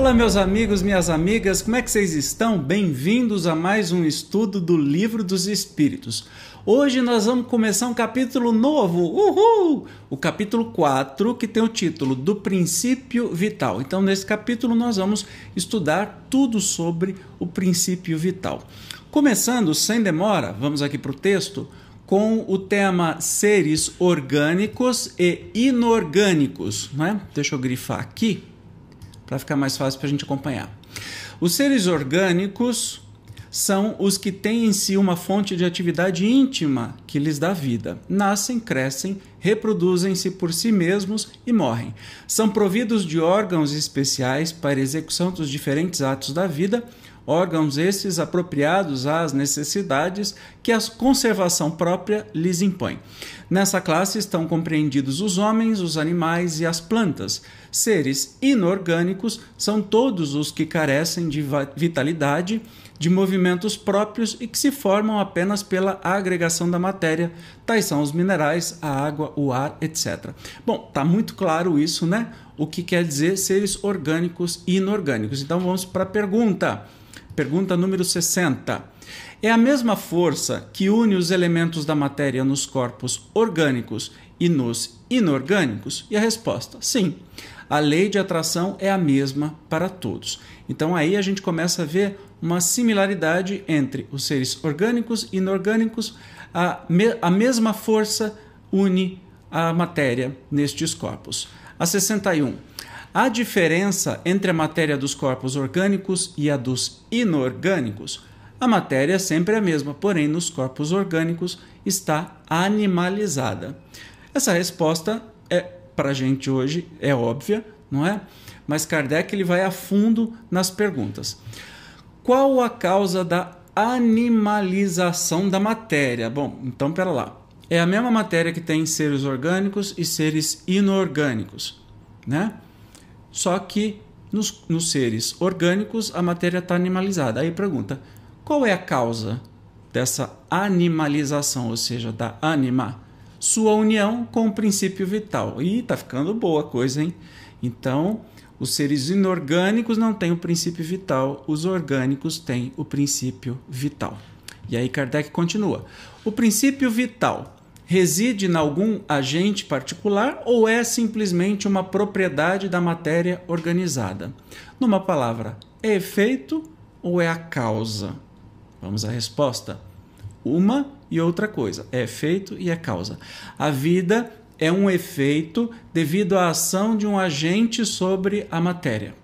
Olá, meus amigos, minhas amigas, como é que vocês estão? Bem-vindos a mais um estudo do Livro dos Espíritos. Hoje nós vamos começar um capítulo novo, uhul! O capítulo 4, que tem o título Do Princípio Vital. Então, nesse capítulo, nós vamos estudar tudo sobre o princípio vital. Começando sem demora, vamos aqui para o texto com o tema seres orgânicos e inorgânicos. Né? Deixa eu grifar aqui para ficar mais fácil para a gente acompanhar. Os seres orgânicos são os que têm em si uma fonte de atividade íntima que lhes dá vida. Nascem, crescem, reproduzem-se por si mesmos e morrem. São providos de órgãos especiais para execução dos diferentes atos da vida órgãos esses apropriados às necessidades que a conservação própria lhes impõe. Nessa classe estão compreendidos os homens, os animais e as plantas. Seres inorgânicos são todos os que carecem de vitalidade, de movimentos próprios e que se formam apenas pela agregação da matéria, tais são os minerais, a água, o ar, etc. Bom, tá muito claro isso, né? O que quer dizer seres orgânicos e inorgânicos. Então vamos para a pergunta. Pergunta número 60. É a mesma força que une os elementos da matéria nos corpos orgânicos e nos inorgânicos? E a resposta: sim. A lei de atração é a mesma para todos. Então aí a gente começa a ver uma similaridade entre os seres orgânicos e inorgânicos. A, me a mesma força une a matéria nestes corpos. A 61. A diferença entre a matéria dos corpos orgânicos e a dos inorgânicos. A matéria é sempre a mesma, porém nos corpos orgânicos está animalizada. Essa resposta é para a gente hoje é óbvia, não é? Mas Kardec ele vai a fundo nas perguntas. Qual a causa da animalização da matéria? Bom, então pera lá. É a mesma matéria que tem seres orgânicos e seres inorgânicos, né? Só que nos, nos seres orgânicos a matéria está animalizada. Aí pergunta: qual é a causa dessa animalização, ou seja, da anima? Sua união com o princípio vital. E tá ficando boa a coisa, hein? Então, os seres inorgânicos não têm o princípio vital, os orgânicos têm o princípio vital. E aí Kardec continua: o princípio vital reside em algum agente particular ou é simplesmente uma propriedade da matéria organizada? Numa palavra, é efeito ou é a causa? Vamos à resposta. Uma e outra coisa, é efeito e é causa. A vida é um efeito devido à ação de um agente sobre a matéria.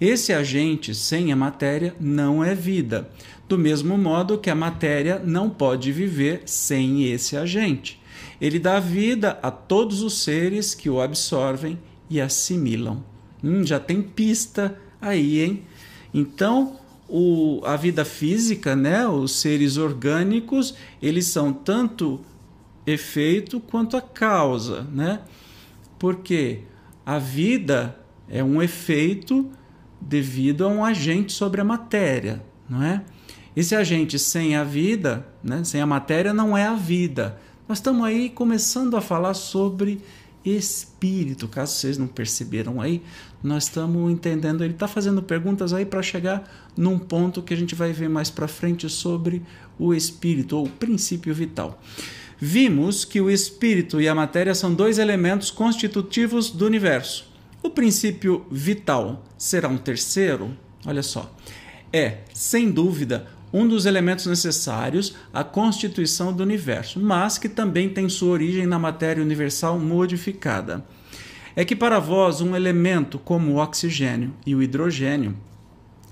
Esse agente sem a matéria não é vida, do mesmo modo que a matéria não pode viver sem esse agente. Ele dá vida a todos os seres que o absorvem e assimilam. Hum, já tem pista aí, hein? Então, o, a vida física, né, os seres orgânicos, eles são tanto efeito quanto a causa, né? Porque a vida é um efeito devido a um agente sobre a matéria, não é? Esse agente sem a vida, né, sem a matéria, não é a vida. Nós estamos aí começando a falar sobre espírito, caso vocês não perceberam aí, nós estamos entendendo, ele está fazendo perguntas aí para chegar num ponto que a gente vai ver mais para frente sobre o espírito ou o princípio vital. Vimos que o espírito e a matéria são dois elementos constitutivos do universo. O princípio vital será um terceiro? Olha só. É, sem dúvida, um dos elementos necessários à constituição do universo, mas que também tem sua origem na matéria universal modificada. É que para vós um elemento como o oxigênio e o hidrogênio,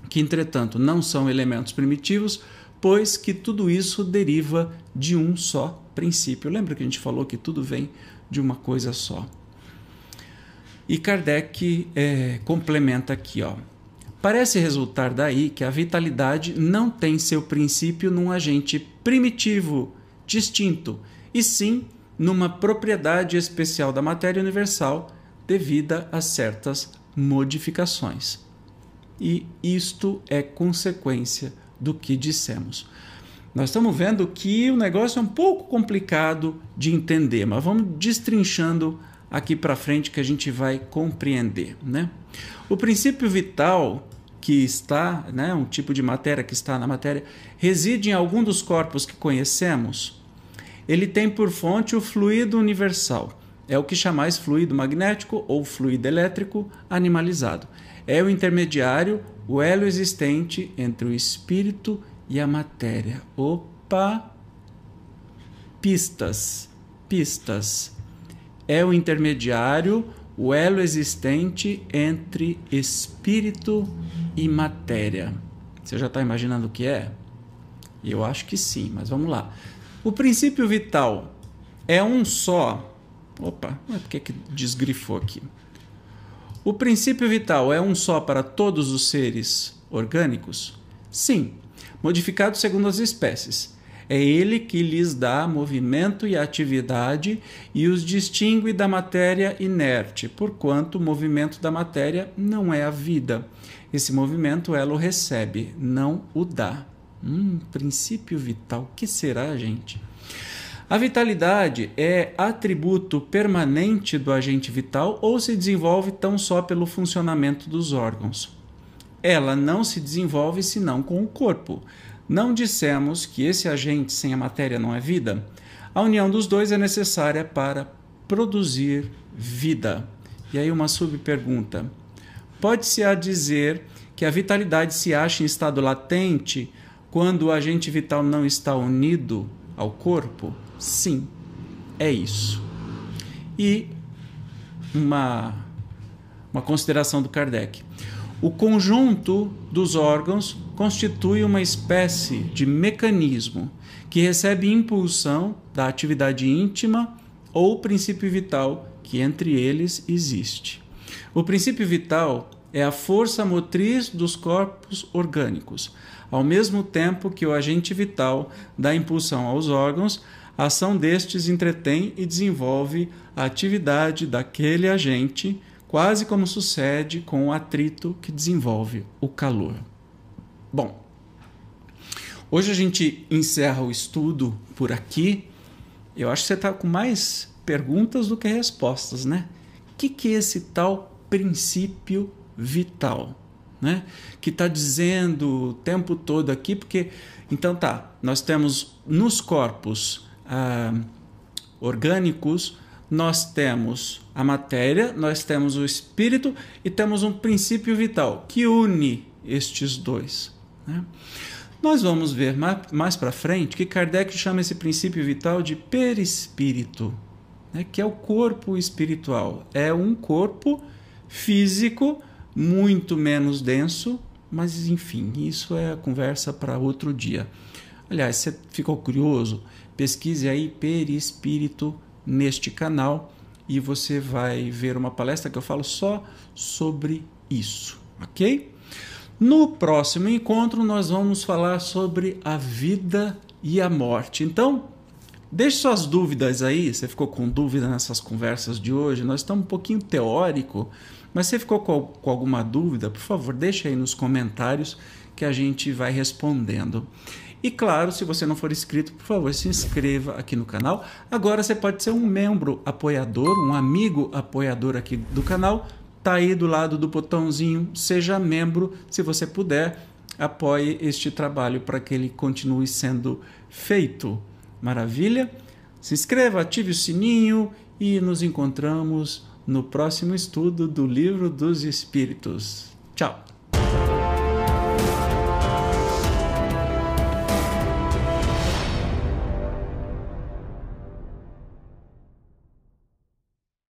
que entretanto não são elementos primitivos, pois que tudo isso deriva de um só princípio. Lembra que a gente falou que tudo vem de uma coisa só? E Kardec é, complementa aqui, ó. Parece resultar daí que a vitalidade não tem seu princípio num agente primitivo, distinto, e sim numa propriedade especial da matéria universal devida a certas modificações. E isto é consequência do que dissemos. Nós estamos vendo que o negócio é um pouco complicado de entender, mas vamos destrinchando aqui para frente que a gente vai compreender, né? O princípio vital que está, né, um tipo de matéria que está na matéria, reside em algum dos corpos que conhecemos. Ele tem por fonte o fluido universal. É o que chamais fluido magnético ou fluido elétrico animalizado. É o intermediário, o elo existente entre o espírito e a matéria. Opa! Pistas. Pistas. É o intermediário, o elo existente entre espírito e matéria. Você já está imaginando o que é? Eu acho que sim, mas vamos lá. O princípio vital é um só. Opa, por que, que desgrifou aqui? O princípio vital é um só para todos os seres orgânicos? Sim, modificado segundo as espécies. É ele que lhes dá movimento e atividade e os distingue da matéria inerte, porquanto o movimento da matéria não é a vida. Esse movimento ela o recebe, não o dá. Hum, princípio vital. Que será, gente? A vitalidade é atributo permanente do agente vital ou se desenvolve tão só pelo funcionamento dos órgãos? Ela não se desenvolve senão com o corpo. Não dissemos que esse agente sem a matéria não é vida? A união dos dois é necessária para produzir vida. E aí, uma subpergunta: pode-se a dizer que a vitalidade se acha em estado latente quando o agente vital não está unido ao corpo? Sim, é isso. E uma, uma consideração do Kardec. O conjunto dos órgãos constitui uma espécie de mecanismo que recebe impulsão da atividade íntima ou princípio vital que entre eles existe. O princípio vital é a força motriz dos corpos orgânicos. Ao mesmo tempo que o agente vital dá impulsão aos órgãos, a ação destes entretém e desenvolve a atividade daquele agente quase como sucede com o atrito que desenvolve o calor. Bom, hoje a gente encerra o estudo por aqui. Eu acho que você está com mais perguntas do que respostas, né? O que, que é esse tal princípio vital? Né? Que está dizendo o tempo todo aqui, porque então tá, nós temos nos corpos ah, orgânicos nós temos a matéria, nós temos o espírito e temos um princípio vital que une estes dois. Né? Nós vamos ver mais, para frente que Kardec chama esse princípio vital de perispírito, né? que é o corpo espiritual. É um corpo físico muito menos denso, mas enfim, isso é a conversa para outro dia. Aliás, você ficou curioso? Pesquise aí perispírito neste canal e você vai ver uma palestra que eu falo só sobre isso, ok? No próximo encontro, nós vamos falar sobre a vida e a morte. Então, deixe suas dúvidas aí. Você ficou com dúvida nessas conversas de hoje? Nós estamos um pouquinho teórico, mas você ficou com, com alguma dúvida? Por favor, deixe aí nos comentários que a gente vai respondendo. E claro, se você não for inscrito, por favor, se inscreva aqui no canal. Agora você pode ser um membro apoiador, um amigo apoiador aqui do canal. Tá aí do lado do botãozinho seja membro, se você puder, apoie este trabalho para que ele continue sendo feito. Maravilha? Se inscreva, ative o sininho e nos encontramos no próximo estudo do Livro dos Espíritos. Tchau.